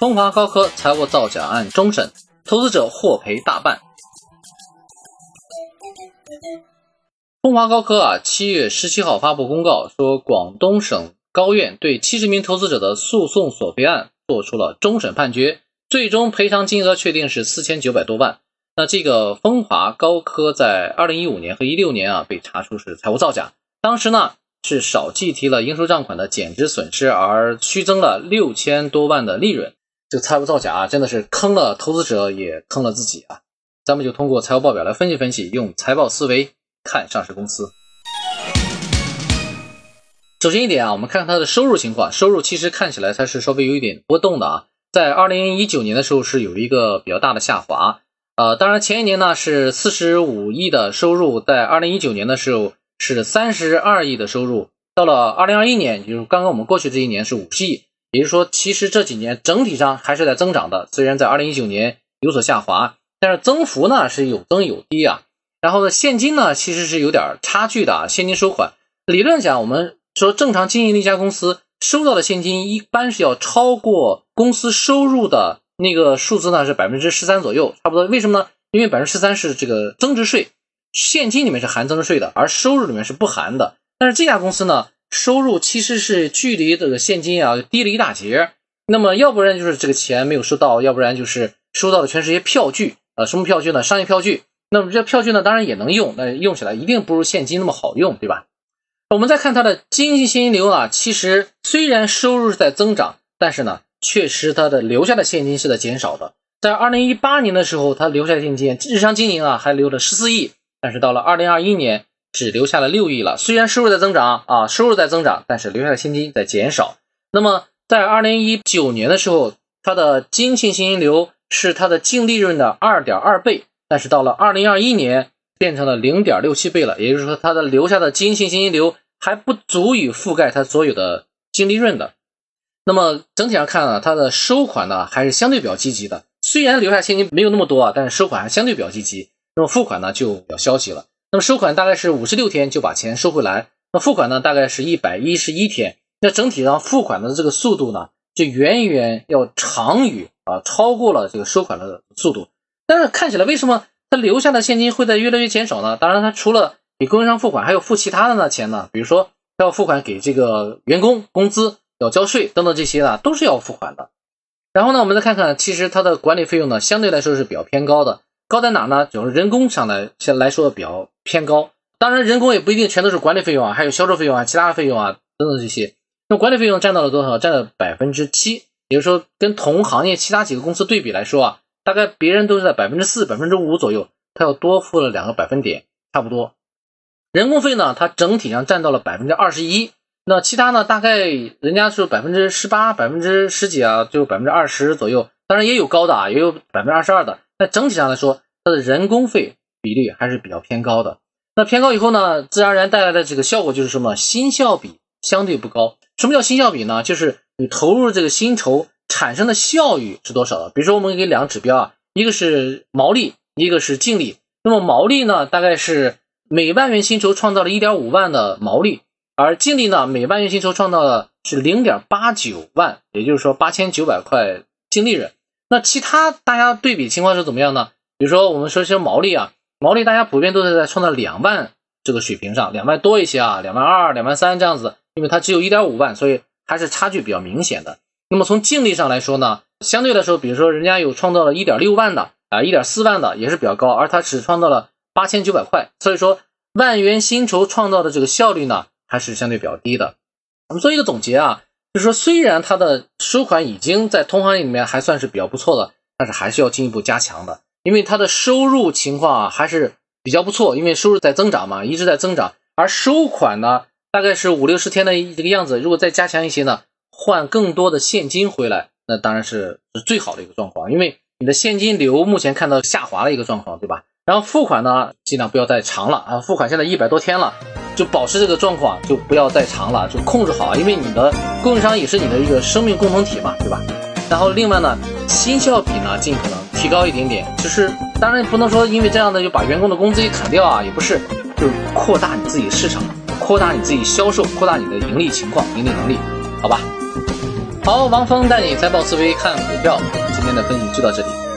风华高科财务造假案终审，投资者获赔大半。风华高科啊，七月十七号发布公告说，广东省高院对七十名投资者的诉讼索赔案作出了终审判决，最终赔偿金额确定是四千九百多万。那这个风华高科在二零一五年和一六年啊被查出是财务造假，当时呢。是少计提了应收账款的减值损失，而虚增了六千多万的利润。这个财务造假啊，真的是坑了投资者，也坑了自己啊！咱们就通过财务报表来分析分析，用财报思维看上市公司。首先一点啊，我们看看它的收入情况。收入其实看起来它是稍微有一点波动的啊，在二零一九年的时候是有一个比较大的下滑。呃，当然前一年呢是四十五亿的收入，在二零一九年的时候。是三十二亿的收入，到了二零二一年，就是刚刚我们过去这一年是五十亿，也就是说，其实这几年整体上还是在增长的。虽然在二零一九年有所下滑，但是增幅呢是有增有低啊。然后呢，现金呢其实是有点差距的啊。现金收款，理论讲，我们说正常经营的一家公司收到的现金一般是要超过公司收入的那个数字呢，是百分之十三左右，差不多。为什么呢？因为百分之十三是这个增值税。现金里面是含增值税的，而收入里面是不含的。但是这家公司呢，收入其实是距离这个现金啊低了一大截。那么要不然就是这个钱没有收到，要不然就是收到的全是一些票据啊。什么票据呢？商业票据。那么这票据呢，当然也能用，那用起来一定不如现金那么好用，对吧？我们再看它的经营现金流啊，其实虽然收入是在增长，但是呢，确实它的留下的现金是在减少的。在二零一八年的时候，它留下的现金日常经营啊还留了十四亿。但是到了二零二一年，只留下了六亿了。虽然收入在增长啊，收入在增长，但是留下的现金在减少。那么在二零一九年的时候，它的经营现金流是它的净利润的二点二倍，但是到了二零二一年变成了零点六七倍了。也就是说，它的留下的经营现金流还不足以覆盖它所有的净利润的。那么整体上看呢，它的收款呢还是相对比较积极的。虽然留下现金没有那么多啊，但是收款还相对比较积极。那么付款呢就比较消极了。那么收款大概是五十六天就把钱收回来，那付款呢大概是一百一十一天。那整体上付款的这个速度呢，就远远要长于啊，超过了这个收款的速度。但是看起来为什么他留下的现金会在越来越减少呢？当然，他除了给供应商付款，还有付其他的呢钱呢，比如说要付款给这个员工工资、要交税等等这些呢，都是要付款的。然后呢，我们再看看，其实它的管理费用呢，相对来说是比较偏高的。高在哪呢？就是人工上来先来说比较偏高，当然人工也不一定全都是管理费用啊，还有销售费用啊、其他的费用啊等等这些。那管理费用占到了多少？占了百分之七，也就是说跟同行业其他几个公司对比来说啊，大概别人都是在百分之四、百分之五左右，它要多付了两个百分点，差不多。人工费呢，它整体上占到了百分之二十一，那其他呢，大概人家是百分之十八、百分之十几啊，就百分之二十左右，当然也有高的啊，也有百分之二十二的。那整体上来说，它的人工费比例还是比较偏高的。那偏高以后呢，自然而然带来的这个效果就是什么？新效比相对不高。什么叫新效比呢？就是你投入这个薪酬产生的效益是多少的？比如说，我们给两个指标啊，一个是毛利，一个是净利。那么毛利呢，大概是每万元薪酬创造了一点五万的毛利，而净利呢，每万元薪酬创造的是零点八九万，也就是说八千九百块净利润。那其他大家对比情况是怎么样呢？比如说我们说一些毛利啊，毛利大家普遍都是在创造两万这个水平上，两万多一些啊，两万二、两万三这样子，因为它只有一点五万，所以还是差距比较明显的。那么从净利上来说呢，相对来说，比如说人家有创造了一点六万的啊，一点四万的也是比较高，而它只创造了八千九百块，所以说万元薪酬创造的这个效率呢，还是相对比较低的。我们做一个总结啊。就是说，虽然它的收款已经在同行里面还算是比较不错的，但是还是要进一步加强的，因为它的收入情况啊还是比较不错，因为收入在增长嘛，一直在增长，而收款呢大概是五六十天的这个样子，如果再加强一些呢，换更多的现金回来，那当然是是最好的一个状况，因为你的现金流目前看到下滑的一个状况，对吧？然后付款呢，尽量不要再长了啊，付款现在一百多天了。就保持这个状况，就不要再长了，就控制好，因为你的供应商也是你的一个生命共同体嘛，对吧？然后另外呢，新效比呢，尽可能提高一点点，就是当然不能说因为这样的就把员工的工资一砍掉啊，也不是，就是扩大你自己市场，扩大你自己销售，扩大你的盈利情况、盈利能力，好吧？好，王峰带你财报思维看股票，今天的分析就到这里。